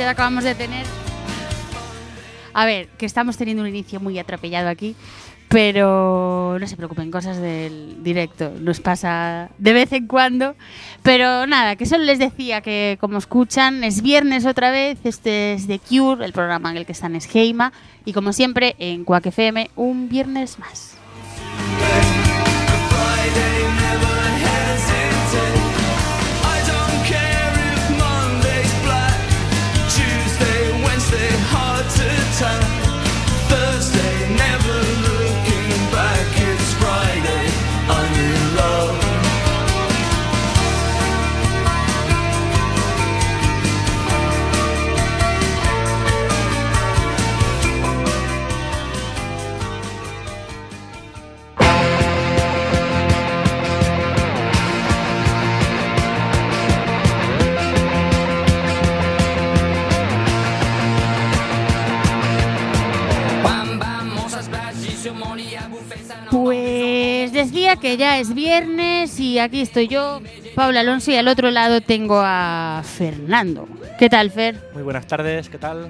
Atropellado acabamos de tener. A ver, que estamos teniendo un inicio muy atropellado aquí, pero no se preocupen, cosas del directo, nos pasa de vez en cuando. Pero nada, que solo les decía que como escuchan, es viernes otra vez, este es The Cure, el programa en el que están es Heima, y como siempre en Quack FM, un viernes más. Pues decía que ya es viernes y aquí estoy yo, Paula Alonso, y al otro lado tengo a Fernando. ¿Qué tal, Fer? Muy buenas tardes, ¿qué tal?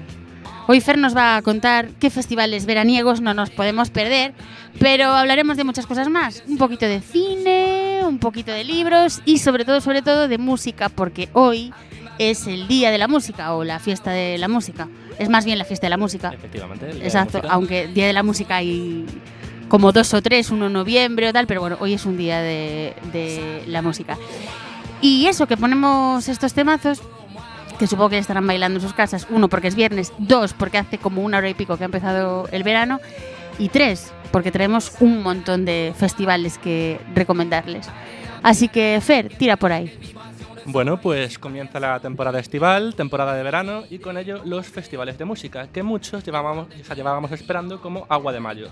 Hoy Fer nos va a contar qué festivales veraniegos no nos podemos perder, pero hablaremos de muchas cosas más. Un poquito de cine, un poquito de libros y sobre todo, sobre todo de música, porque hoy es el Día de la Música o la Fiesta de la Música. Es más bien la Fiesta de la Música. Efectivamente. el Día de la Exacto, Música. aunque Día de la Música hay como dos o tres, uno en noviembre o tal, pero bueno, hoy es un día de, de la música. Y eso, que ponemos estos temazos, que supongo que estarán bailando en sus casas, uno porque es viernes, dos porque hace como una hora y pico que ha empezado el verano, y tres porque traemos un montón de festivales que recomendarles. Así que, Fer, tira por ahí. Bueno, pues comienza la temporada estival, temporada de verano y con ello los festivales de música, que muchos llevábamos, o sea, llevábamos esperando como agua de mayo.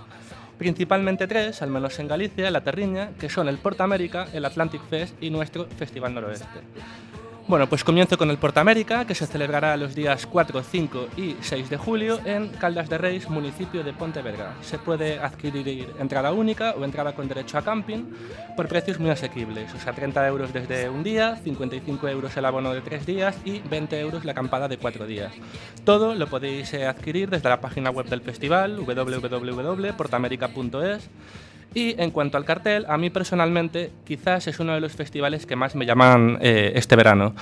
Principalmente tres, al menos en Galicia, la Terriña, que son el Porta América, el Atlantic Fest y nuestro Festival Noroeste. Bueno, pues comienzo con el Porta América, que se celebrará los días 4, 5 y 6 de julio en Caldas de Reis, municipio de Pontevedra. Se puede adquirir entrada única o entrada con derecho a camping por precios muy asequibles, o sea, 30 euros desde un día, 55 euros el abono de 3 días y 20 euros la acampada de 4 días. Todo lo podéis eh, adquirir desde la página web del festival, www.portamerica.es. Y en cuanto al cartel, a mí personalmente quizás es uno de los festivales que más me llaman eh, este verano.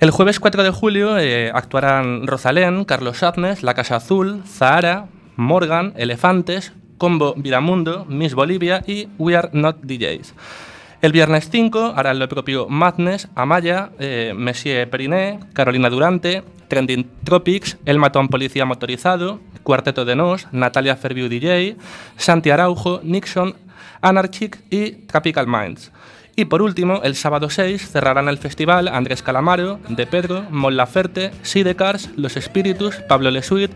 El jueves 4 de julio eh, actuarán Rosalén, Carlos Sadness, La Casa Azul, Zahara, Morgan, Elefantes, Combo Viramundo, Miss Bolivia y We Are Not DJs. El viernes 5 harán lo propio Madness, Amaya, eh, Messier Periné, Carolina Durante, Trending Tropics, El Matón Policía Motorizado, Cuarteto de Nos, Natalia Ferviu DJ, Santi Araujo, Nixon, Anarchic y Tropical Minds. Y por último, el sábado 6 cerrarán el festival Andrés Calamaro, De Pedro, Mon Laferte, Sidecars, Los Espíritus, Pablo Lesuit,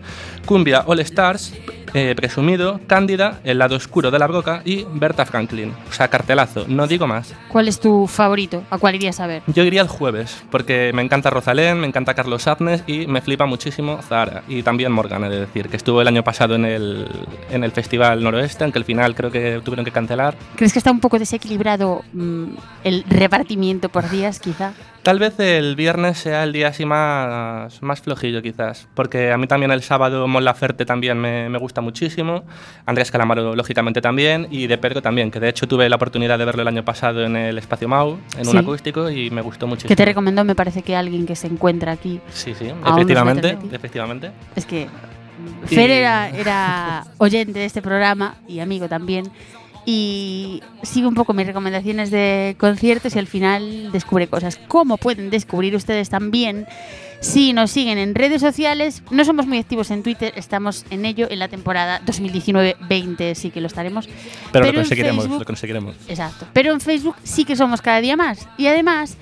Cumbia All Stars, eh, Presumido, Cándida, El Lado Oscuro de la Broca y Berta Franklin. O sea, cartelazo, no digo más. ¿Cuál es tu favorito? ¿A cuál irías a ver? Yo iría el jueves, porque me encanta Rosalén, me encanta Carlos Sadness y me flipa muchísimo Zahara. Y también Morgan, he de decir, que estuvo el año pasado en el, en el Festival Noroeste, aunque al final creo que tuvieron que cancelar. ¿Crees que está un poco desequilibrado mm, el repartimiento por días, quizá? Tal vez el viernes sea el día así más, más flojillo, quizás, porque a mí también el sábado Mon Laferte también me, me gusta muchísimo, Andrés Calamaro lógicamente también y de Pedro también, que de hecho tuve la oportunidad de verlo el año pasado en el Espacio Mau, en Sí. un acústico y me gustó muchísimo. Que te recomendó, me parece que alguien que se encuentra aquí. Sí, sí, efectivamente, efectivamente. Es que Fer era, era oyente de este programa y amigo también. Y sigue un poco mis recomendaciones de conciertos y al final descubre cosas. ¿Cómo pueden descubrir ustedes también? Si nos siguen en redes sociales, no somos muy activos en Twitter, estamos en ello en la temporada 2019-20, sí que lo estaremos. Pero, lo conseguiremos, Facebook- lo conseguiremos. Exacto. Pero en Facebook sí que somos cada día más. Y además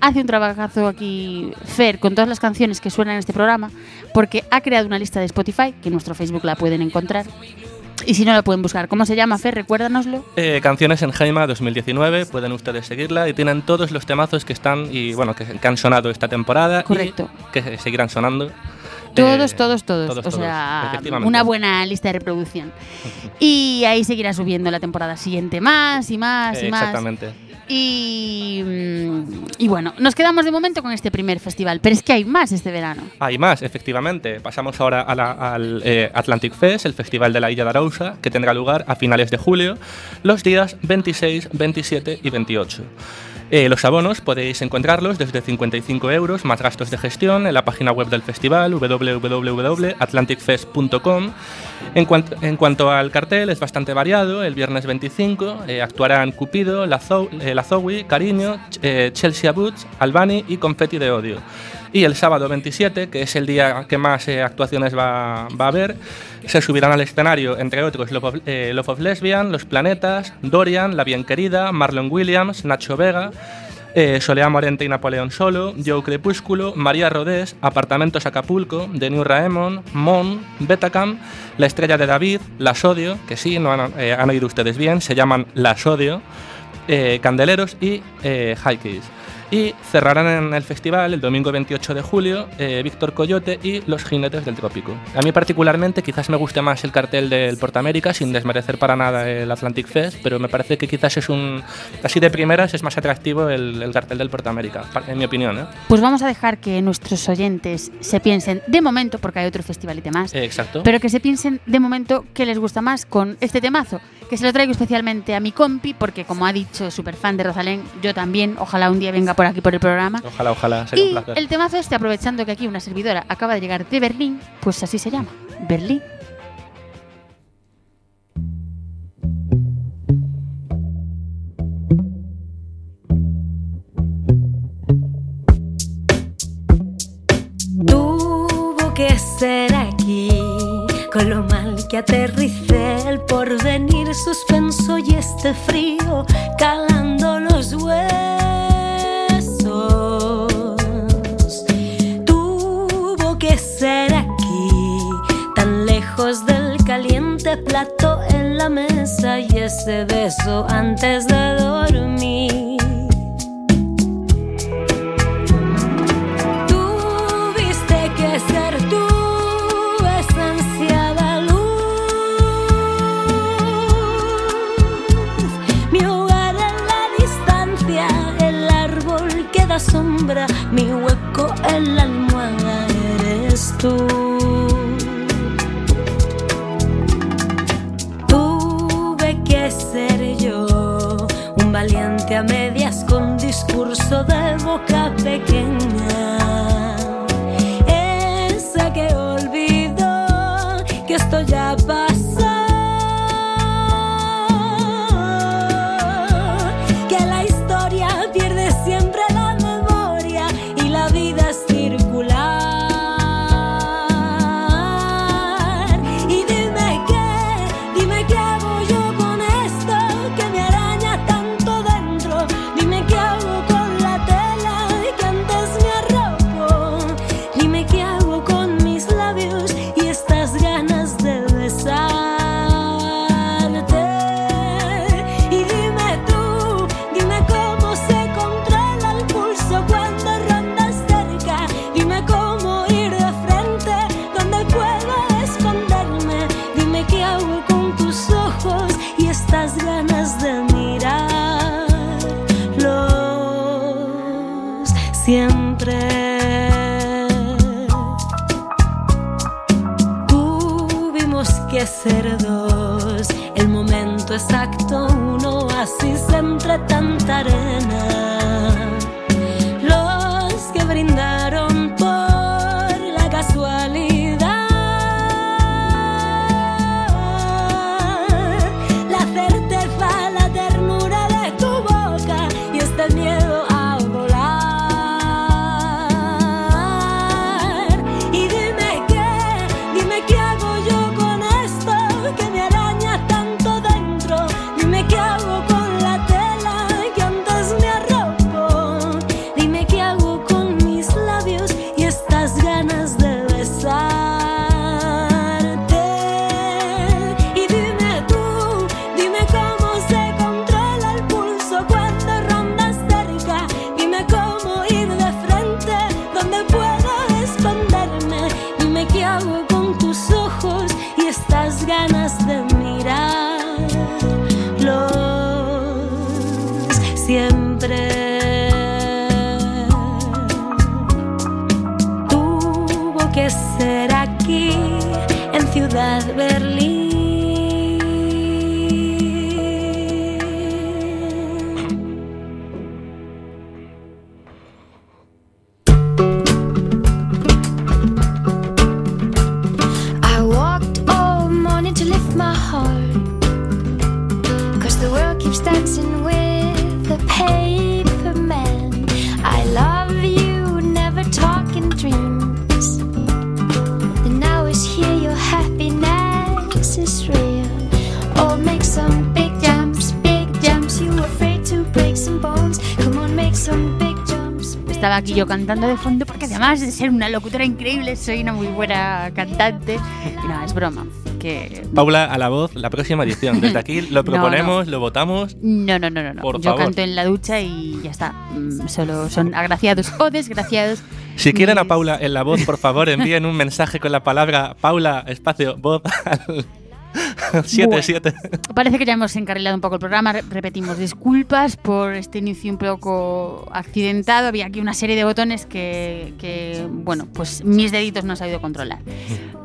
hace un trabajazo aquí Fer con todas las canciones que suenan en este programa, porque ha creado una lista de Spotify, que en nuestro Facebook la pueden encontrar. Y si no la pueden buscar, ¿cómo se llama Fer? Recuérdanoslo. Eh, canciones en Jaima 2019, pueden ustedes seguirla y tienen todos los temazos que están y bueno que, que han sonado esta temporada Correcto. y que seguirán sonando. Todos, Eh, todos, todos. todos, o todos, sea, una buena lista de reproducción. Y ahí seguirá subiendo la temporada siguiente más y más Eh, y más. exactamente. Y, bueno, nos quedamos de momento con este primer festival, pero es que hay más este verano. Hay más, efectivamente. Pasamos ahora al eh, Atlantic Fest, el festival de la Illa de Arousa, que tendrá lugar a finales de julio, los días 26, 27 y 28. Eh, los abonos podéis encontrarlos desde 55 euros más gastos de gestión en la página web del festival www.atlanticfest.com. En, en cuanto al cartel, es bastante variado. El viernes 25 eh, actuarán Cupido, eh, La Zowie, Cariño, Ch- eh, Chelsea Boots, Albani y Confetti de Odio. Y el sábado 27, que es el día que más eh, actuaciones va, a haber, se subirán al escenario, entre otros, Love of, eh, of Lesbian, Los Planetas, Dorian, La Bien Querida, Marlon Williams, Nacho Vega, eh, Morente y Napoleón Solo, Joe Crepúsculo, María Rodés, Apartamentos Acapulco, The New Raemon, Mon, Betacam, La Estrella de David, La Sodio, que sí, no han, eh, han oído ustedes bien, se llaman La Sodio, eh, Candeleros y High Keys. Y cerrarán en el festival el domingo 28 de julio eh, Víctor Coyote y Los Jinetes del Trópico. A mí particularmente quizás me guste más el cartel del Portamérica, sin desmerecer para nada el Atlantic Fest, pero me parece que quizás es un... Así de primeras es más atractivo el, el cartel del Portamérica, en mi opinión. ¿eh? Pues vamos a dejar que nuestros oyentes se piensen de momento, porque hay otro festivalite más, Eh, exacto. pero que se piensen de momento qué les gusta más con este temazo, que se lo traigo especialmente a mi compi, porque como ha dicho, es súper fan de Rosalén, yo también, ojalá un día venga por aquí por el programa. Ojalá, ojalá, sería un Y placer. el temazo este, aprovechando que aquí una servidora acaba de llegar de Berlín, pues así se llama, Berlín. Tuvo que ser aquí, con lo mal que aterricé, el porvenir suspenso y este frío calando los huesos. Plato en la mesa y ese beso antes de dormir. Tuviste que ser tu esencia de luz. Mi hogar en la distancia, el árbol que da sombra, mi hueco en la almohada eres tú. Discurso de boca pequeña. Esa que olvidó que esto ya ser aquí en Ciudad Berlín. Aquí yo cantando de fondo porque además de ser una locutora increíble, soy una muy buena cantante. Y nada, es broma. Que Paula a la voz, la próxima edición. Desde aquí lo proponemos, lo votamos. No, no, no, no. no. Por Yo favor. canto en la ducha y ya está. Mm, Solo son agraciados o desgraciados. Si quieren a mis- Paula en la voz, por favor, envíen un mensaje con la palabra Paula, espacio, voz al 77. Parece que ya hemos encarrilado un poco el programa. Re- Repetimos disculpas por este inicio un poco accidentado. Había aquí una serie de botones que, que, bueno, pues mis deditos no han sabido controlar.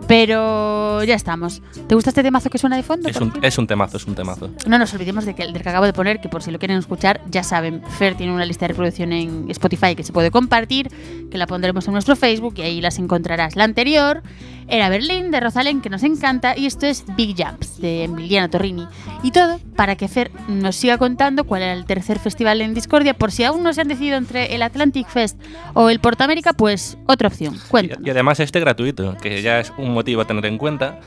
Pero ya estamos. ¿Te gusta este temazo que suena de fondo? Es un, fin? es un temazo, es un temazo. No nos olvidemos de que, del que acabo de poner, que por si lo quieren escuchar, ya saben, Fer tiene una lista de reproducción en Spotify que se puede compartir, que la pondremos en nuestro Facebook y ahí las encontrarás. La anterior era Berlín de Rosalén, que nos encanta, y esto es Big Jumps de Emiliano Torrini. Y todo para que Fer nos siga contando cuál era el tercer festival en Discordia, por si aún no se han decidido entre el Atlantic Fest o el Portamérica, pues otra opción. Y, Cuéntanos. y además este gratuito, que ya es un motivo a tener en cuenta.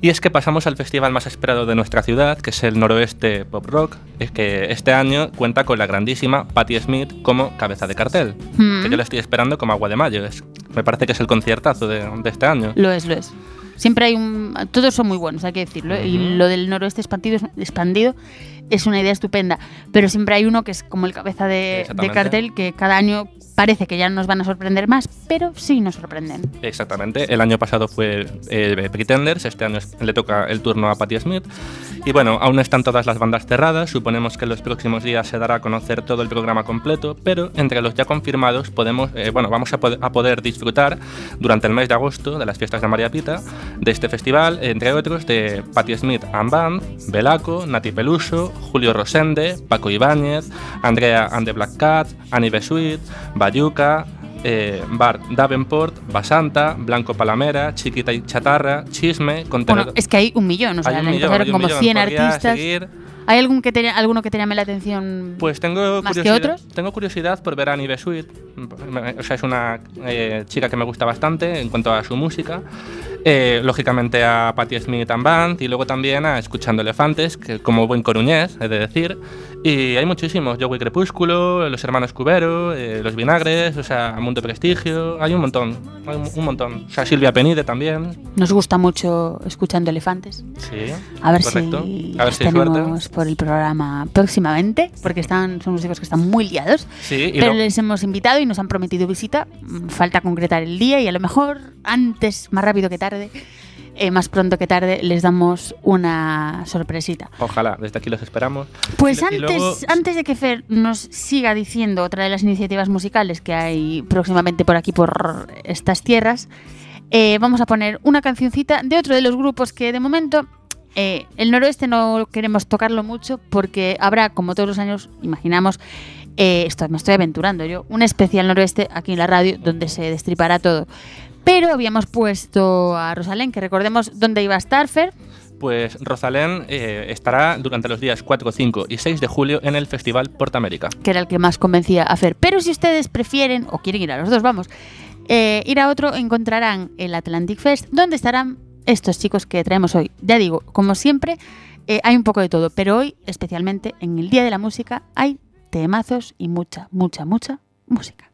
Y es que pasamos al festival más esperado de nuestra ciudad, que es el Noroeste Pop Rock, es que este año cuenta con la grandísima Patti Smith como cabeza de cartel, Mm. que yo la estoy esperando como agua de mayo. Es, me parece que es el conciertazo de, de este año. Lo es, lo es. Siempre hay un... Todos son muy buenos, hay que decirlo. Y Ujú. lo del noroeste expandido, expandido es una idea estupenda. Pero siempre hay uno que es como el cabeza de, de cartel, que cada año parece que ya nos van a sorprender más, pero sí nos sorprenden. Exactamente. El año pasado fue eh, Pretenders, este año le toca el turno a Patti Smith. Y bueno, aún están todas las bandas cerradas, suponemos que en los próximos días se dará a conocer todo el programa completo, pero entre los ya confirmados podemos, eh, bueno, vamos a, pod- a poder disfrutar durante el mes de agosto de las fiestas de María Pita de este festival, entre otros de Patti Smith and Band, Belaco, Nati Peluso, Julio Rosende, Paco Ibáñez, Andrea and the Black Cat, Annie Besuit, Bayuca, eh, Bart Davenport, Basanta, Blanco Palamera, Chiquita y Chatarra, Chisme, Contenedor... Bueno, es que hay un millón, o sea, Hay un millón, como millón. 100 Podría artistas. seguir. ¿Hay algún que te, alguno que te llame la atención? Pues tengo ¿Más que curiosidad, otros? tengo curiosidad por ver a Annie Besuit. O sea, es una eh, chica que me gusta bastante en cuanto a su música. Eh, lógicamente a Patti Smith and Band y luego también a Escuchando Elefantes, que como buen coruñés, he de decir. Y hay muchísimos, Joey Crepúsculo, Los Hermanos Cubero, eh, Los Vinagres, o sea, Mundo Prestigio, hay un montón, hay un, un montón. O sea, Silvia Penide también, Nos gusta mucho escuchando elefantes. sí. A ver correcto. si a ver si hay suerte. tenemos por el programa próximamente, porque están, son músicos que están muy liados. Sí, y Pero les hemos invitado y nos han prometido visita. Falta concretar el día y a lo mejor antes, más rápido que tarde, eh, más pronto que tarde, les damos una sorpresita. ojalá, desde aquí los esperamos. Pues antes, luego- antes de que Fer nos siga diciendo otra de las iniciativas musicales que hay próximamente por aquí, por estas tierras, eh, vamos a poner una cancioncita de otro de los grupos que de momento eh, el noroeste no queremos tocarlo mucho porque habrá, como todos los años, imaginamos, eh, esto me estoy aventurando yo, un especial noroeste aquí en la radio donde se destripará todo. Pero habíamos puesto a Rosalén, que recordemos dónde iba a estar, Fer. Pues Rosalén eh, estará durante los días 4, 5 y 6 de julio en el Festival Portamérica. que era el que más convencía a Fer. Pero si ustedes prefieren, o quieren ir a los dos, vamos, eh, ir a otro, encontrarán el Atlantic Fest, donde estarán estos chicos que traemos hoy. Ya digo, como siempre, eh, hay un poco de todo, pero hoy, especialmente en el Día de la Música, hay temazos y mucha, mucha, mucha música.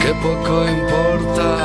que poco importan.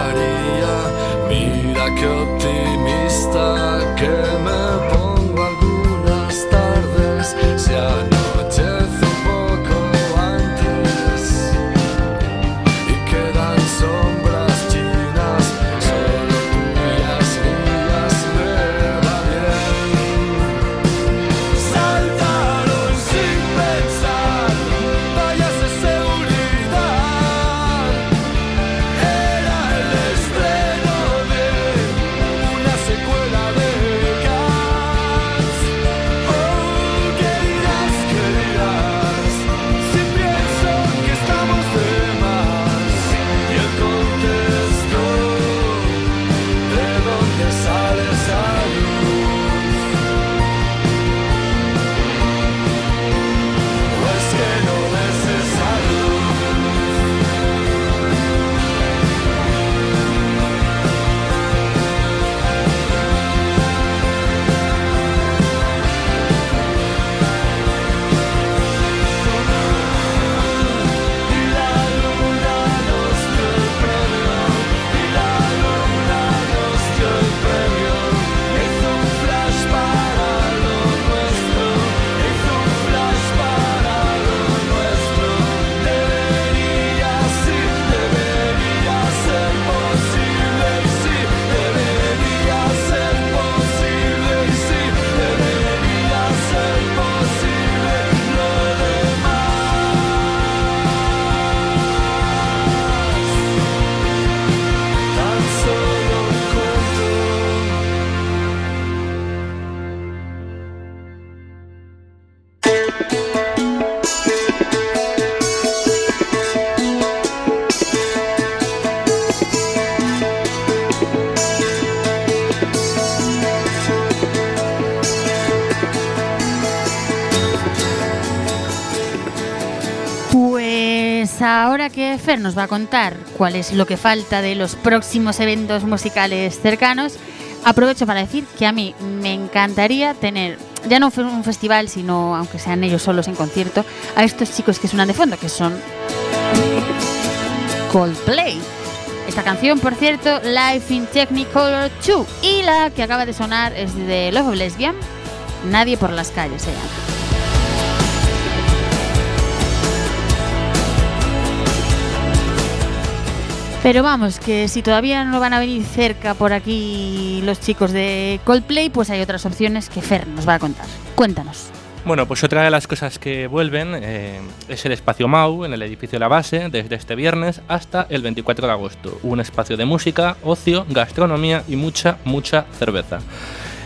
Fer nos va a contar cuál es lo que falta de los próximos eventos musicales cercanos, aprovecho para decir que a mí me encantaría tener, ya no un festival, sino, aunque sean ellos solos en concierto, a estos chicos que suenan de fondo, que son Coldplay. Esta canción, por cierto, Life in Technicolor 2. Y la que acaba de sonar es de Love of Lesbian, Nadie por las calles. Pero vamos, que si todavía no van a venir cerca por aquí los chicos de Coldplay, pues hay otras opciones que Fer nos va a contar. Cuéntanos. Bueno, pues otra de las cosas que vuelven eh, es el espacio MAU en el edificio La Base desde este viernes hasta el 24 de agosto. Un espacio de música, ocio, gastronomía y mucha, mucha cerveza.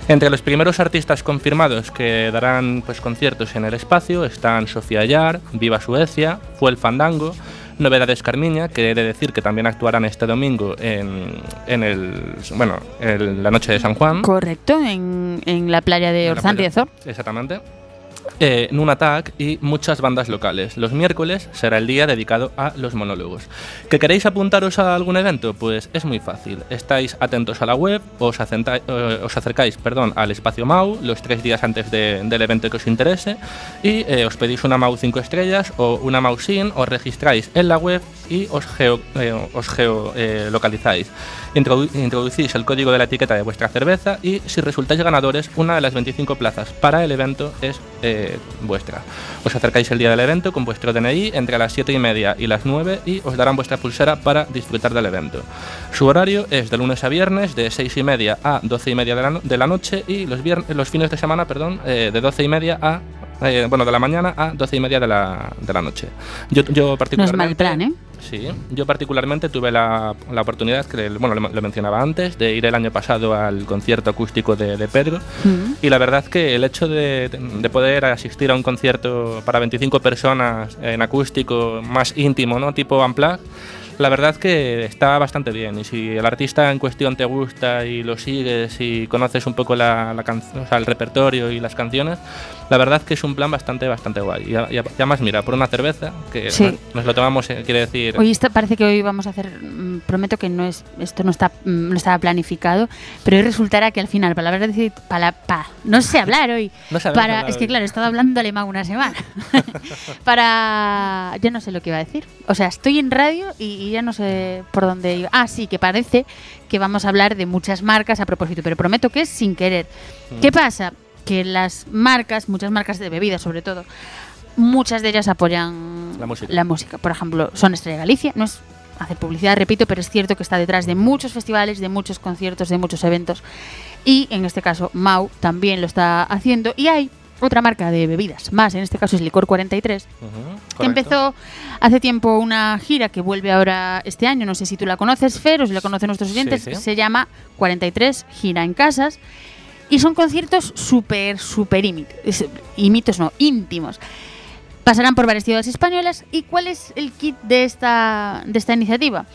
Entre los primeros artistas confirmados que darán pues, conciertos en el espacio están Sofía Yar, Viva Suecia, Fue el Fandango, Novedades Carmiña, que he de decir que también actuarán este domingo en, en el, bueno, en la noche de San Juan. Correcto, en, en la playa de Orzán. Exactamente. Eh, Nunatak y muchas bandas locales. Los miércoles será el día dedicado a los monólogos. ¿Que queréis apuntaros a algún evento? Pues es muy fácil. Estáis atentos a la web, os, eh, acercáis perdón, al espacio MAU los tres días antes de- del evento que os interese y eh, os pedís una MAU 5 estrellas o una MAU SIN, os registráis en la web y os geo, eh, introducís el código de la etiqueta de vuestra cerveza y si resultáis ganadores, una de las 25 plazas para el evento es vuestra. Os acercáis el día del evento con vuestro DNI entre las 7 y media y las 9 y os darán vuestra pulsera para disfrutar del evento. Su horario es de lunes a viernes de 6 y media a 12 y media de la, noche y los, los fines de semana perdón, eh, de 12 y media a eh, bueno, de la mañana a 12 y media de la, de la noche. Yo, yo No es particularmente... mal plan, ¿eh? Sí, yo particularmente tuve la, la oportunidad, que bueno, lo, lo mencionaba antes, de ir el año pasado al concierto acústico de, de Pedro. Mm. Y la verdad que el hecho de, de poder asistir a un concierto para 25 personas en acústico más íntimo, ¿no? Tipo Unplugged, la verdad que está bastante bien. Y si el artista en cuestión te gusta y lo sigues y conoces un poco la, la can- o sea, el repertorio y las canciones, la verdad que es un plan bastante, bastante guay. Y, además, mira, por una cerveza, que Sí. nos, lo tomamos, eh, quiere decir... Hoy está- parece que hoy vamos a hacer, mm, prometo que no es, esto no está, mm, no estaba planificado, pero hoy resultará que al final, palabras decir, pala, pa, no sé hablar hoy. No para, hablar es que hoy. claro, he estado hablando alemán una semana. para, yo no sé lo que iba a decir. O sea, estoy en radio y, y ya no sé por dónde iba. Ah, sí, que parece que vamos a hablar de muchas marcas a propósito, pero prometo que es sin querer. ¿Qué pasa? Que las marcas, muchas marcas de bebidas sobre todo, muchas de ellas apoyan La música. la música. Por ejemplo, Son Estrella Galicia, no es hacer publicidad, repito, pero es cierto que está detrás de muchos festivales, de muchos conciertos, de muchos eventos. Y en este caso, Mau también lo está haciendo. Y hay otra marca de bebidas, más en este caso es Licor 43, Ujú, que empezó hace tiempo una gira que vuelve ahora este año. No sé si tú la conoces, Fer, o si la conocen nuestros oyentes. Sí, sí. Se llama 43 Gira en Casas. Y son conciertos súper, súper ímitos. No, íntimos. Pasarán por varias ciudades españolas. ¿Y cuál es el kit de esta, de esta iniciativa?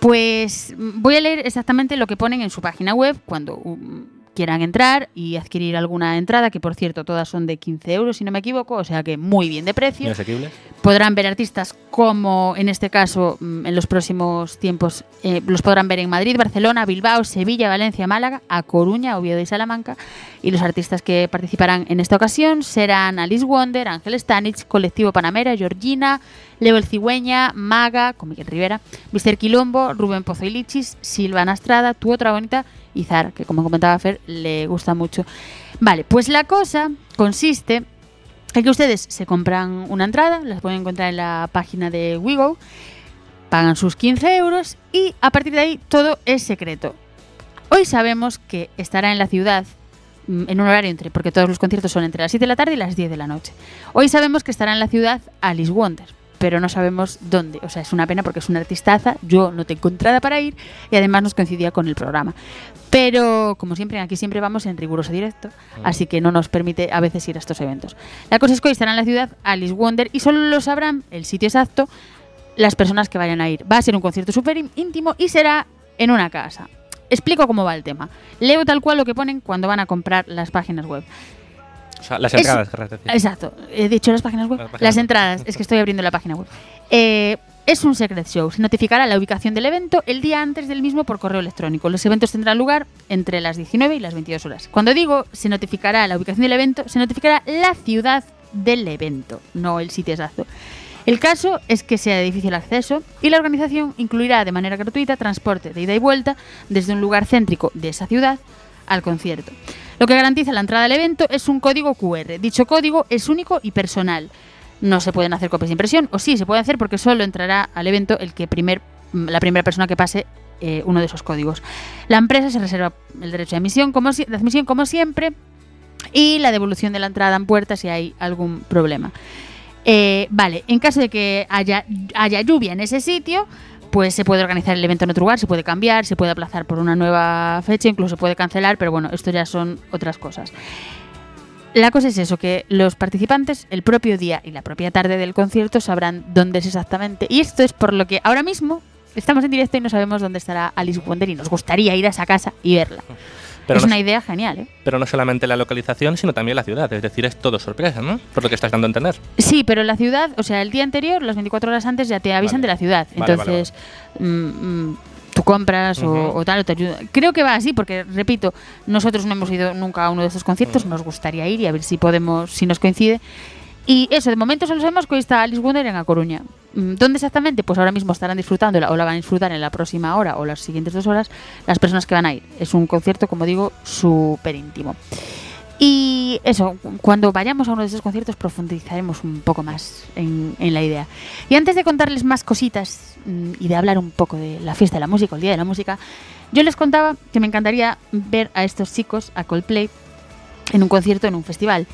Pues mm, voy a leer exactamente lo que ponen en su página web cuando um, quieran entrar y adquirir alguna entrada, que por cierto todas son de 15 euros si no me equivoco, o sea que muy bien de precio. Podrán ver artistas como, en este caso, mm, en los próximos tiempos, eh, los podrán ver en Madrid, Barcelona, Bilbao, Sevilla, Valencia, Málaga, A Coruña, Oviedo y Salamanca. Y los artistas que participarán en esta ocasión serán Alice Wonder, Ángel Stanich, Colectivo Panamera, Georgina, Leo el Cigüeña, Maga, con Miguel Rivera, Mr. Quilombo, Rubén Pozo y Lichis, Silvana Estrada, Tu Otra Bonita y Zar, que como comentaba Fer, le gusta mucho. Vale, pues la cosa consiste en que ustedes se compran una entrada, las pueden encontrar en la página de Wigo, pagan sus 15 euros y a partir de ahí todo es secreto. Hoy sabemos que estará en la ciudad mm, en un horario entre, porque todos los conciertos son entre las 7 de la tarde y las 10 de la noche. Hoy sabemos que estará en la ciudad Alice Wonder, pero no sabemos dónde. O sea, es una pena porque es una artistaza, yo no tengo entrada para ir y además nos coincidía con el programa. Pero, como siempre, aquí siempre vamos en riguroso directo, así que no nos permite a veces ir a estos eventos. La cosa es que hoy estará en la ciudad Alice Wonder y solo lo sabrán el sitio exacto las personas que vayan a ir. Va a ser un concierto súper ín- íntimo y será en una casa. Explico cómo va el tema. Leo tal cual lo que ponen cuando van a comprar las páginas web. O sea, las Es- entradas, querrás decir. Exacto. He dicho las páginas web. Las páginas Las web. entradas. Es que estoy abriendo la página web. Eh, es un secret show. Se notificará la ubicación del evento el día antes del mismo por correo electrónico. Los eventos tendrán lugar entre las 19 y las 22 horas. Cuando digo se notificará la ubicación del evento, se notificará la ciudad del evento, no el sitio exacto. El caso es que sea de difícil acceso y la organización incluirá de manera gratuita transporte de ida y vuelta desde un lugar céntrico de esa ciudad al concierto. Lo que garantiza la entrada al evento es un código QR. Dicho código es único y personal. No se pueden hacer copias de impresión, o sí, se puede hacer porque solo entrará al evento el que primer, la primera persona que pase eh, uno de esos códigos. La empresa se reserva el derecho de admisión como, de admisión como siempre y la devolución de la entrada en puerta si hay algún problema. Eh, vale, en caso de que haya, haya lluvia en ese sitio, pues se puede organizar el evento en otro lugar, se puede cambiar, se puede aplazar por una nueva fecha, incluso se puede cancelar, pero bueno, esto ya son otras cosas. La cosa es eso, que los participantes el propio día y la propia tarde del concierto sabrán dónde es exactamente. Y esto es por lo que ahora mismo estamos en directo y no sabemos dónde estará Alice Wonder y nos gustaría ir a esa casa y verla. Pero es no, una idea genial, ¿eh? pero no solamente la localización, sino también la ciudad. Es decir, es todo sorpresa, ¿no? Por lo que estás dando a entender. Sí, pero la ciudad, o sea, el día anterior, las 24 horas antes ya te avisan Vale. de la ciudad. Vale, Entonces, mm, mm, tú compras o, tal, o te ayuda. Creo que va así, porque, repito, nosotros no hemos ido nunca a uno de estos conciertos, nos gustaría ir y a ver si podemos, si nos coincide. Y eso, de momento solo sabemos que hoy está Alice Wonder en A Coruña. Mm, ¿Dónde exactamente? Pues ahora mismo estarán disfrutándola o la van a disfrutar en la próxima hora o las siguientes dos horas las personas que van a ir. Es un concierto, como digo, súper íntimo. Y eso, cuando vayamos a uno de esos conciertos profundizaremos un poco más en, en la idea. Y antes de contarles más cositas mm, y de hablar un poco de la fiesta de la música, el Día de la Música, yo les contaba que me encantaría ver a estos chicos, a Coldplay, en un concierto, en un festival.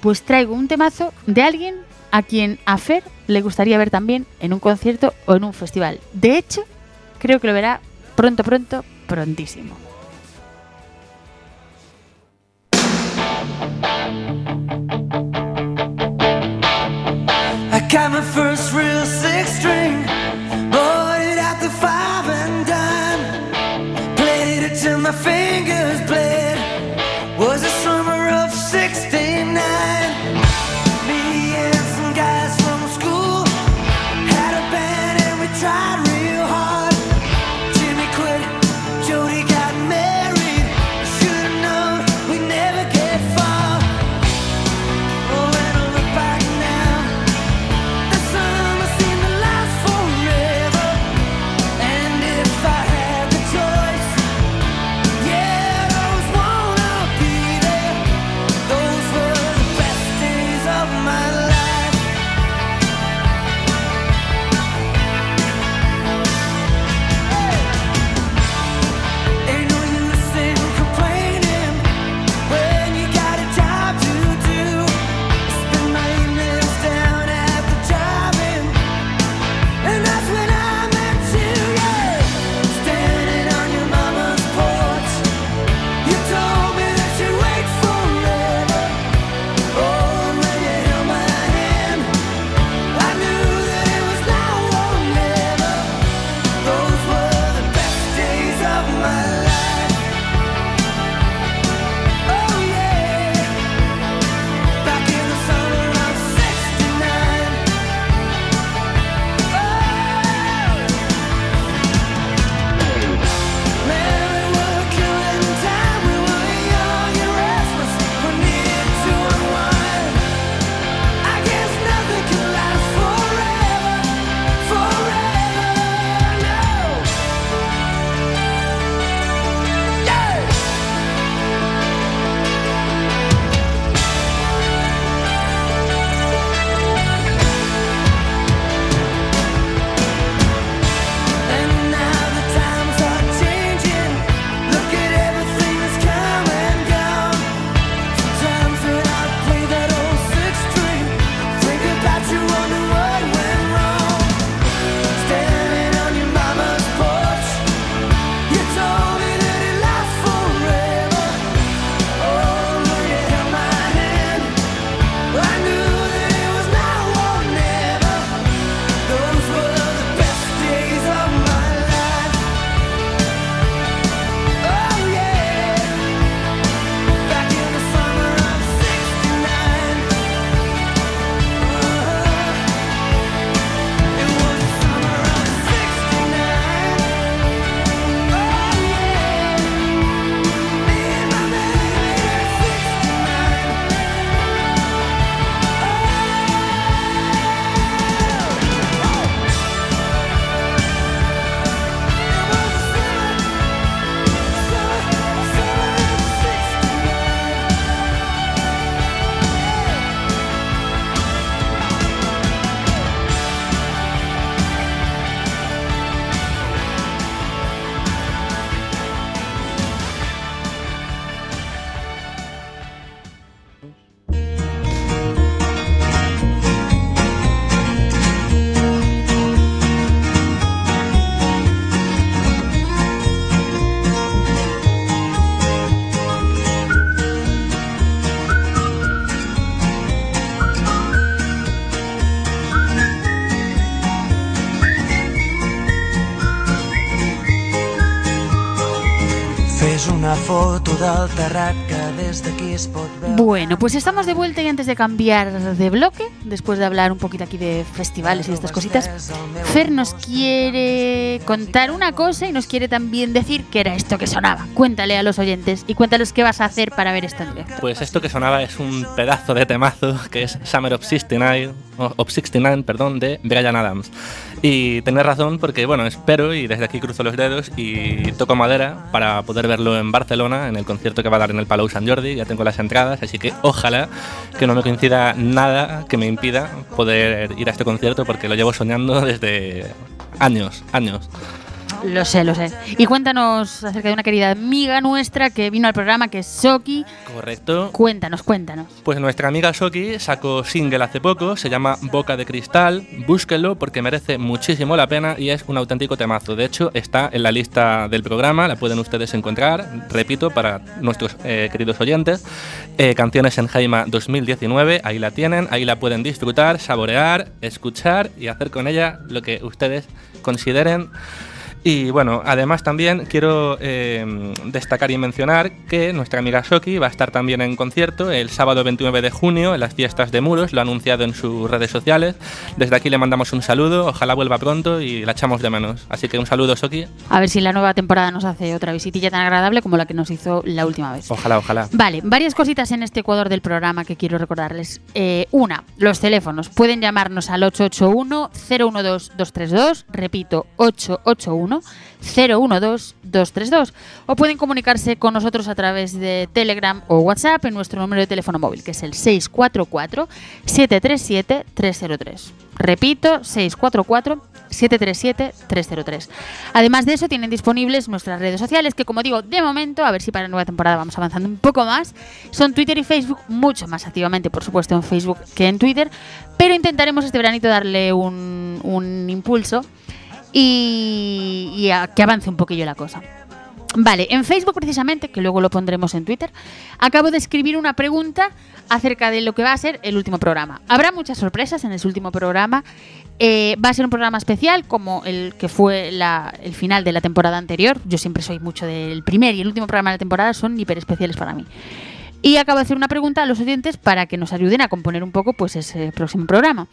Pues traigo un temazo de alguien a quien a Fer le gustaría ver también en un concierto o en un festival. De hecho, creo que lo verá pronto, pronto, prontísimo. I Bueno, pues estamos de vuelta y antes de cambiar de bloque, después de hablar un poquito aquí de festivales y de estas cositas, Fer nos quiere contar una cosa y nos quiere también decir qué era esto que sonaba. Cuéntale a los oyentes y cuéntales qué vas a hacer para ver esto en directo. Pues esto que sonaba es un pedazo de temazo que es Summer of 69, o- of 69 perdón, de Brian Adams. Y tenés razón porque, bueno, espero y desde aquí cruzo los dedos y toco madera para poder verlo en Barcelona en el concierto que va a dar en el Palau Sant Jordi. Ya tengo las entradas, así que ojalá que no me coincida nada que me impida poder ir a este concierto porque lo llevo soñando desde años, años. Lo sé, lo sé. Y cuéntanos acerca de una querida amiga nuestra que vino al programa, que es Soki. Correcto. Cuéntanos, cuéntanos. Pues nuestra amiga Soki sacó single hace poco, se llama Boca de Cristal. Búsquenlo porque merece muchísimo la pena y es un auténtico temazo. De hecho, está en la lista del programa, la pueden ustedes encontrar, repito, para nuestros eh, queridos oyentes. Eh, Canciones en Jaima 2019, ahí la tienen, ahí la pueden disfrutar, saborear, escuchar y hacer con ella lo que ustedes consideren. Y bueno, además también quiero eh, destacar y mencionar que nuestra amiga Shoki va a estar también en concierto el sábado 29 de junio en las fiestas de Muros, lo ha anunciado en sus redes sociales. Desde aquí le mandamos un saludo, ojalá vuelva pronto y la echamos de menos. Así que un saludo Shoki, A ver si la nueva temporada nos hace otra visitilla tan agradable como la que nos hizo la última vez. ojalá, ojalá. Vale, varias cositas en este Ecuador del programa que quiero recordarles. Eh, una, los teléfonos. Pueden llamarnos al 881-012-232, repito, 881-012-232, o pueden comunicarse con nosotros a través de Telegram o WhatsApp en nuestro número de teléfono móvil, que es el 644-737-303. Repito, 644-737-303. Además de eso, tienen disponibles nuestras redes sociales, que como digo, de momento, a ver si para la nueva temporada vamos avanzando un poco más, son Twitter y Facebook, mucho más activamente, por supuesto, en Facebook que en Twitter, pero intentaremos este veranito darle un impulso y, a que avance un poquillo la cosa. Vale, en Facebook precisamente, que luego lo pondremos en Twitter, acabo de escribir una pregunta acerca de lo que va a ser el último programa. Habrá muchas sorpresas en ese último programa. Eh, va a ser un programa especial como el que fue la- el final de la temporada anterior. Yo siempre soy mucho del primer y el último programa de la temporada, son hiper especiales para mí. Y acabo de hacer una pregunta a los oyentes para que nos ayuden a componer un poco pues ese próximo programa.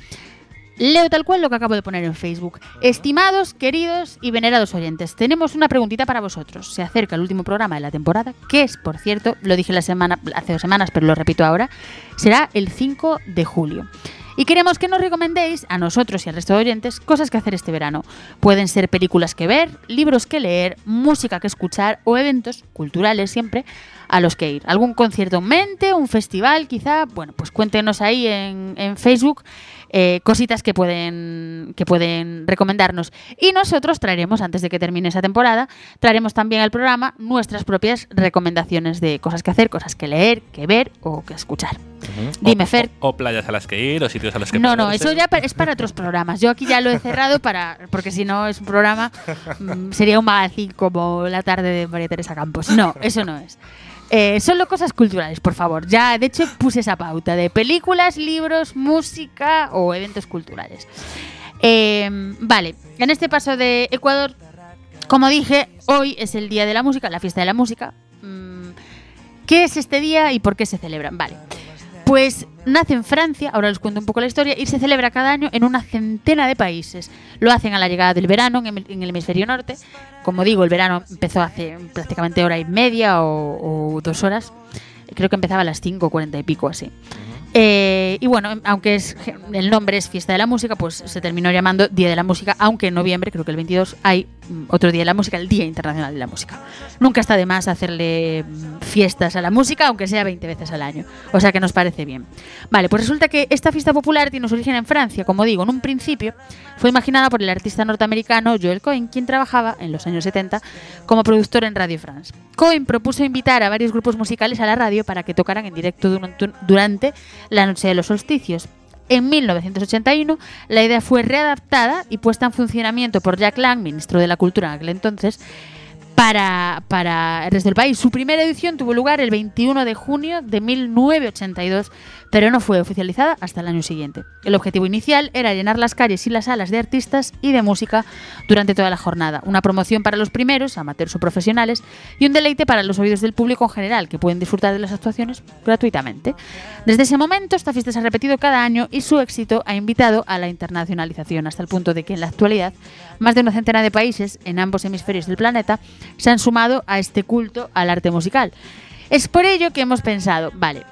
Leo tal cual lo que acabo de poner en Facebook. Estimados, queridos y venerados oyentes, tenemos una preguntita para vosotros. Se acerca el último programa de la temporada, que es, por cierto, lo dije la semana, hace dos semanas, pero lo repito ahora, será el 5 de julio. Y queremos que nos recomendéis a nosotros y al resto de oyentes cosas que hacer este verano. Pueden ser películas que ver, libros que leer, música que escuchar o eventos culturales siempre a los que ir. ¿Algún concierto en mente? ¿Un festival quizá? Bueno, pues cuéntenos ahí en, en Facebook eh, cositas que pueden, que pueden recomendarnos. Y nosotros traeremos, antes de que termine esa temporada, traeremos también al programa nuestras propias recomendaciones de cosas que hacer, cosas que leer, que ver o que escuchar. Dime, O- Fer. O, o playas a las que ir, o sitios a los que No, no, eso ya es para otros programas. Yo aquí ya lo he cerrado para porque si no es un programa mm, sería un magazine como la tarde de María Teresa Campos. No, eso no es. Eh, solo cosas culturales, por favor. Ya, de hecho, puse esa pauta de películas, libros, música o eventos culturales. Eh, vale, en este paso de Ecuador, como dije, hoy es el Día de la Música, la fiesta de la música. Mm, ¿Qué es este día y por qué se celebran? Vale. Pues nace en Francia, ahora les cuento un poco la historia, y se celebra cada año en una centena de países. Lo hacen a la llegada del verano en el, hemisferio norte. Como digo, el verano empezó hace prácticamente hora y media o, o dos horas. Creo que empezaba a las 5, 40 y pico así. Eh, y bueno, aunque es, el nombre es Fiesta de la Música, pues se terminó llamando Día de la Música, aunque en noviembre, creo que el 22, hay otro Día de la Música, el Día Internacional de la Música. Nunca está de más hacerle mm, fiestas a la música, aunque sea 20 veces al año. O sea que nos parece bien. Vale, pues resulta que esta fiesta popular tiene su origen en Francia, como digo, en un principio fue imaginada por el artista norteamericano Joel Cohen, quien trabajaba en los años 70 como productor en Radio France. Cohen propuso invitar a varios grupos musicales a la radio para que tocaran en directo durante, durante la noche de los solsticios. En 1981, la idea fue readaptada y puesta en funcionamiento por Jack Lang, ministro de la Cultura en aquel entonces, para, para el resto del país. Su primera edición tuvo lugar el 21 de junio de 1982, pero no fue oficializada hasta el año siguiente. El objetivo inicial era llenar las calles y las salas de artistas y de música durante toda la jornada, una promoción para los primeros, amateurs o profesionales, y un deleite para los oídos del público en general, que pueden disfrutar de las actuaciones gratuitamente. Desde ese momento, esta fiesta se ha repetido cada año y su éxito ha invitado a la internacionalización, hasta el punto de que en la actualidad más de una centena de países en ambos hemisferios del planeta se han sumado a este culto al arte musical. Es por ello que hemos pensado, vale,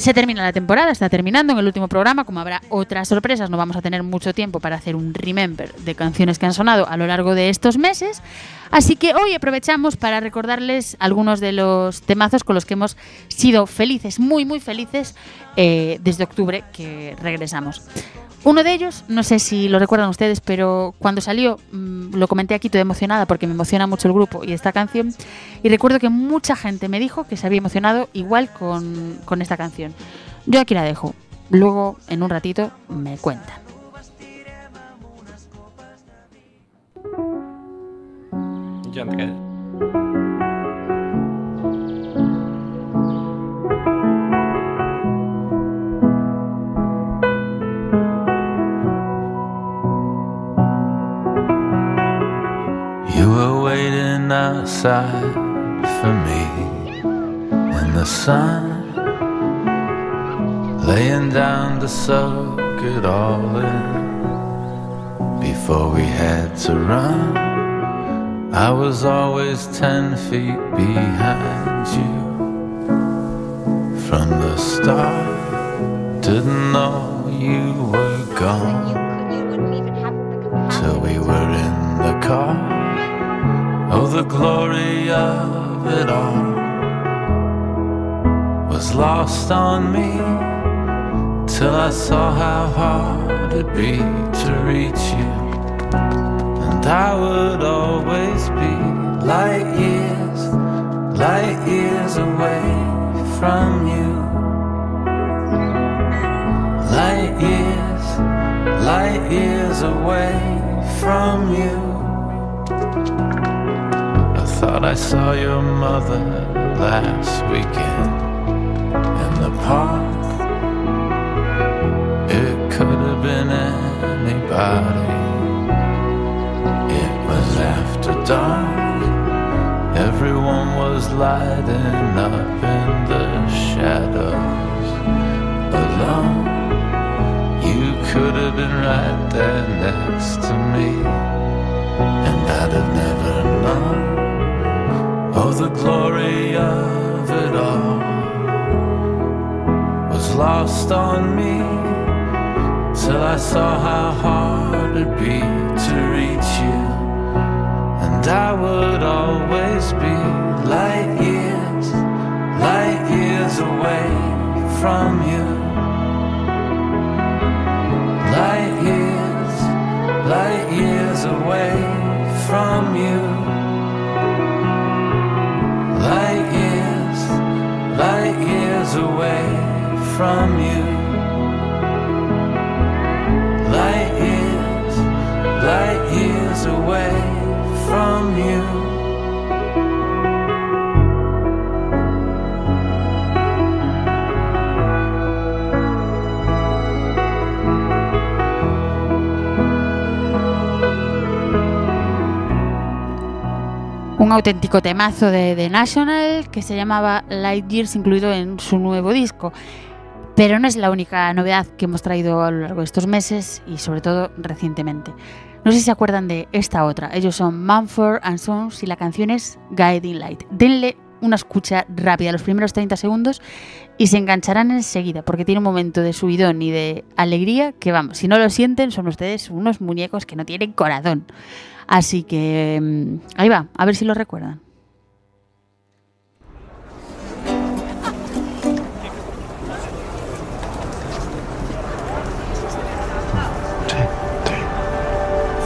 se termina la temporada, está terminando en el último programa, como habrá otras sorpresas, no vamos a tener mucho tiempo para hacer un remember de canciones que han sonado a lo largo de estos meses. Así que hoy aprovechamos para recordarles algunos de los temazos con los que hemos sido felices, muy, muy felices, eh, desde octubre que regresamos. Uno de ellos, no sé si lo recuerdan ustedes, pero cuando salió, mm, lo comenté aquí toda emocionada porque me emociona mucho el grupo y esta canción. Y recuerdo que mucha gente me dijo que se había emocionado igual con, con esta canción. Yo aquí la dejo. Luego, en un ratito, me cuentan. John outside for me in the sun, laying down to soak it all in before we had to run. I was always ten feet behind you from the start. Didn't know you were gone the glory of it all was lost on me till I saw how hard it'd be to reach you. And I would always be light years, light years away from you. Light years, light years away from you. I thought I saw your mother last weekend in the park. It could have been anybody. It was after dark. Everyone was lighting up in the shadows alone. You could have been right there next to me, and I'd have never known. The glory of it all was lost on me till I saw how hard it'd be to reach you. And I would always be light years, light years away from you. Light years, light years away from you. From you. Light years, away from you. Un auténtico temazo de The National que se llamaba Light Years, incluido en su nuevo disco. Pero no es la única novedad que hemos traído a lo largo de estos meses y sobre todo recientemente. No sé si se acuerdan de esta otra. Ellos son Mumford and Sons y la canción es Guiding Light. Denle una escucha rápida los primeros 30 segundos y se engancharán enseguida porque tiene un momento de subidón y de alegría que vamos, si no lo sienten son ustedes unos muñecos que no tienen corazón. Así que mm, ahí va, a ver si lo recuerdan.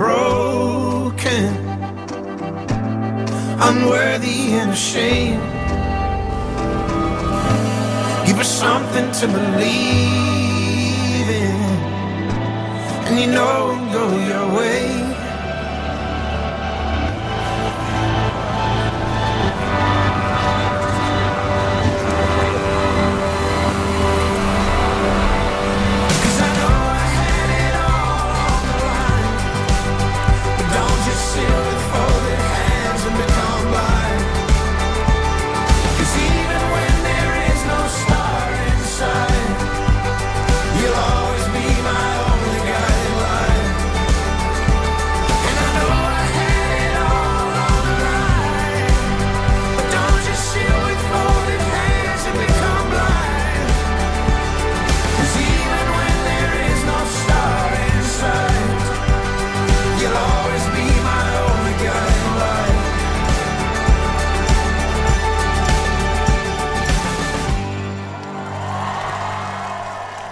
broken, unworthy and ashamed. Give us something to believe in, and you know it'll go your way.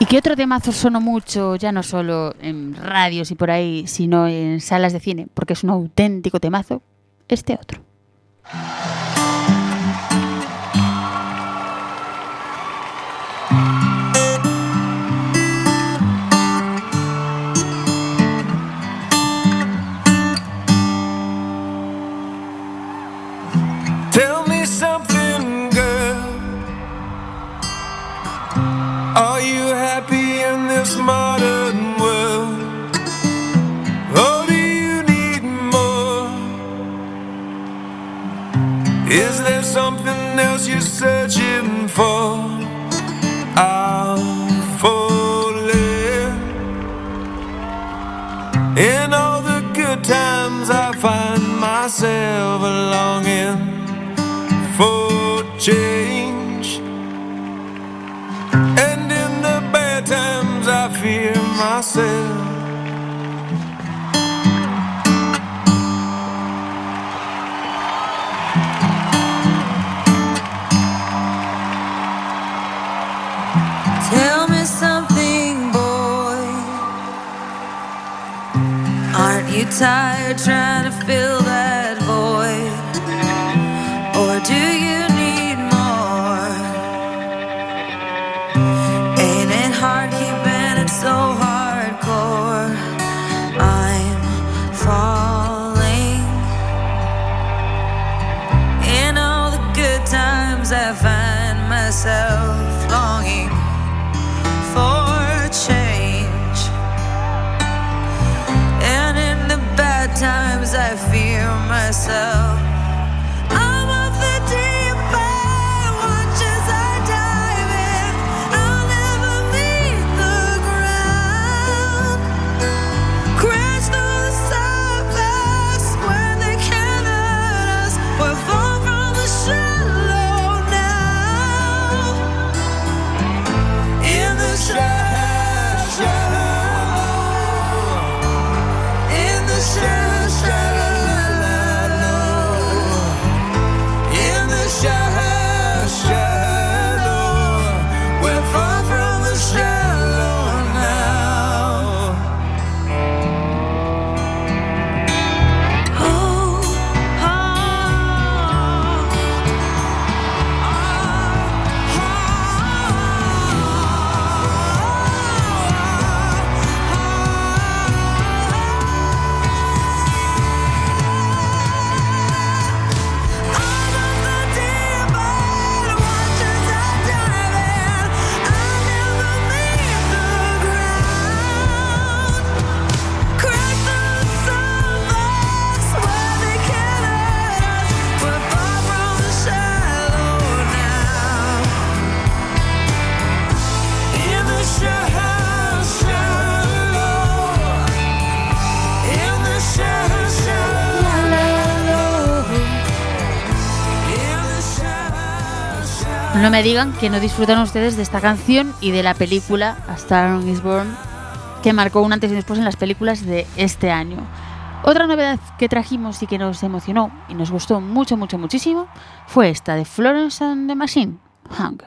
qué otro temazo sonó mucho, ya no solo en radios y por ahí, sino en salas de cine, porque es un auténtico temazo, este otro. me digan que no disfrutan ustedes de esta canción y de la película A Star is Born, que marcó un antes y un después en las películas de este año. Otra novedad que trajimos y que nos emocionó y nos gustó mucho, mucho, muchísimo fue esta de Florence and the Machine, Hunger.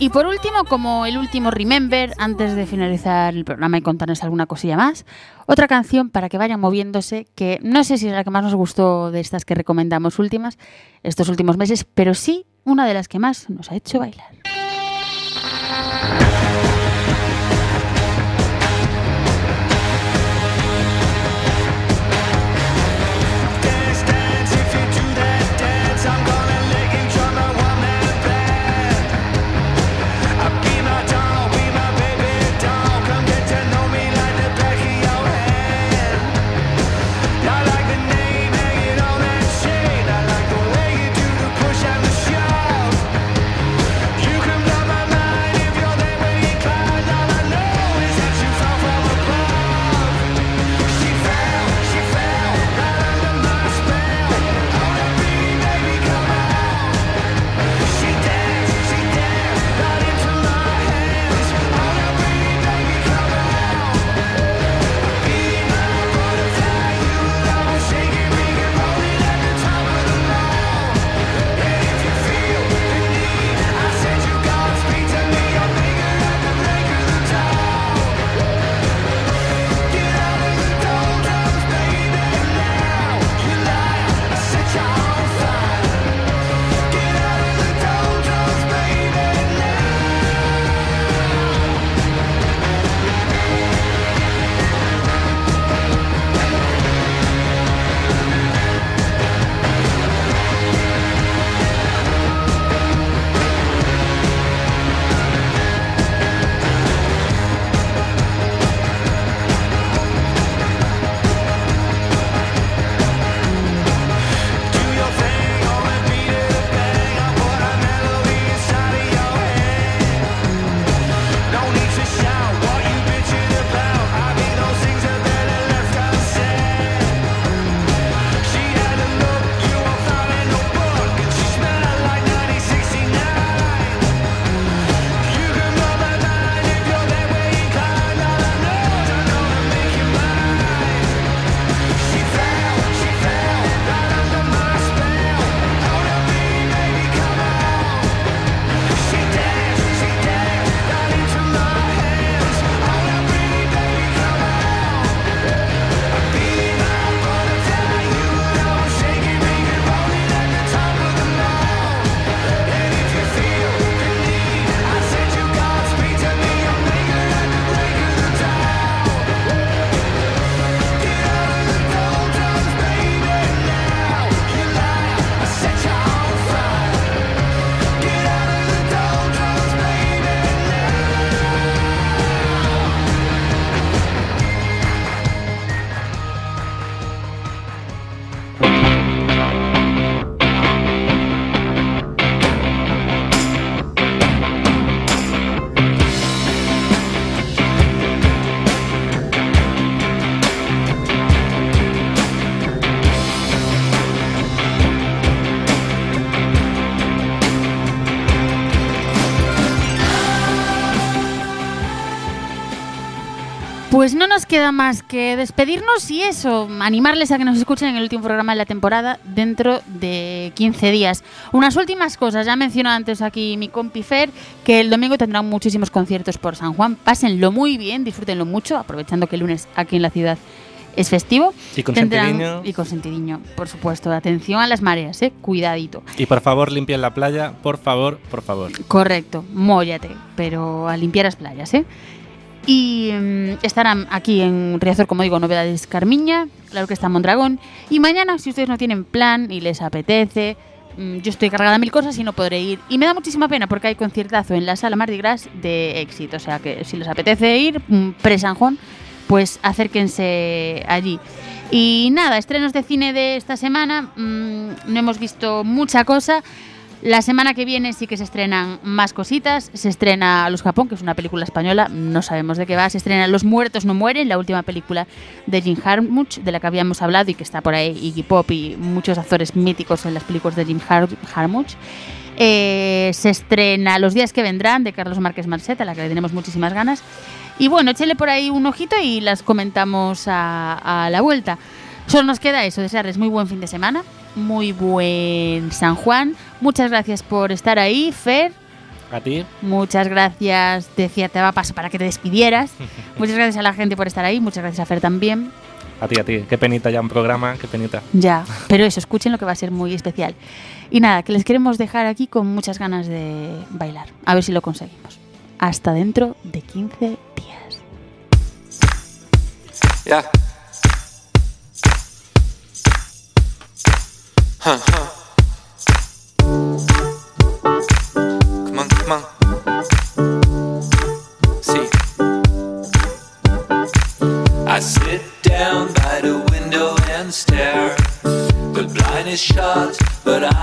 Y por último, como el último Remember, antes de finalizar el programa y contarnos alguna cosilla más, otra canción para que vayan moviéndose, que no sé si es la que más nos gustó de estas que recomendamos últimas, estos últimos meses, pero sí una de las que más nos ha hecho bailar. Pues no nos queda más que despedirnos y eso, animarles a que nos escuchen en el último programa de la temporada dentro de 15 días. Unas últimas cosas, ya mencionó antes aquí mi compi Fer, que el domingo tendrán muchísimos conciertos por San Juan. Pásenlo muy bien, disfrútenlo mucho, aprovechando que el lunes aquí en la ciudad es festivo. Y con sentidiño. Y con sentidiño, por supuesto. Atención a las mareas, eh, cuidadito. Y por favor, limpien la playa, por favor, por favor. Correcto, móllate, pero a limpiar las playas, ¿eh? Y mm, estarán aquí en Riazor, como digo, Novedades Carmiña, la Orquesta Mondragón. Y mañana, si ustedes no tienen plan y les apetece, mm, yo estoy cargada mil cosas y no podré ir. Y me da muchísima pena porque hay conciertazo en la sala Mardi Gras de éxito. O sea que si les apetece ir, mm, pre-Sanjón, pues acérquense allí. Y nada, estrenos de cine de esta semana. no hemos visto mucha cosa. La semana que viene sí que se estrenan más cositas. Se estrena Los Japón, que es una película española, no sabemos de qué va. Se estrena Los Muertos No Mueren, la última película de Jim Jarmusch, de la que habíamos hablado y que está por ahí Iggy Pop y muchos actores míticos en las películas de Jim Har- Jarmusch. Eh, se estrena Los días que vendrán, de Carlos Márquez Marcet, a la que le tenemos muchísimas ganas. Y bueno, échele por ahí un ojito y las comentamos a, a la vuelta. Solo nos queda eso, desearles muy buen fin de semana, muy buen San Juan. Muchas gracias por estar ahí, Fer. A ti. Muchas gracias, decía te va a paso para que te despidieras. Muchas gracias a la gente por estar ahí, muchas gracias a Fer también. A ti, a ti. Qué penita ya un programa, qué penita. Ya, pero eso, escuchen lo que va a ser muy especial. Y nada, que les queremos dejar aquí con muchas ganas de bailar. A ver si lo conseguimos. Hasta dentro de 15 días. Yeah. Come on, come on. See. I sit down by the window and stare. The blind is shut, but I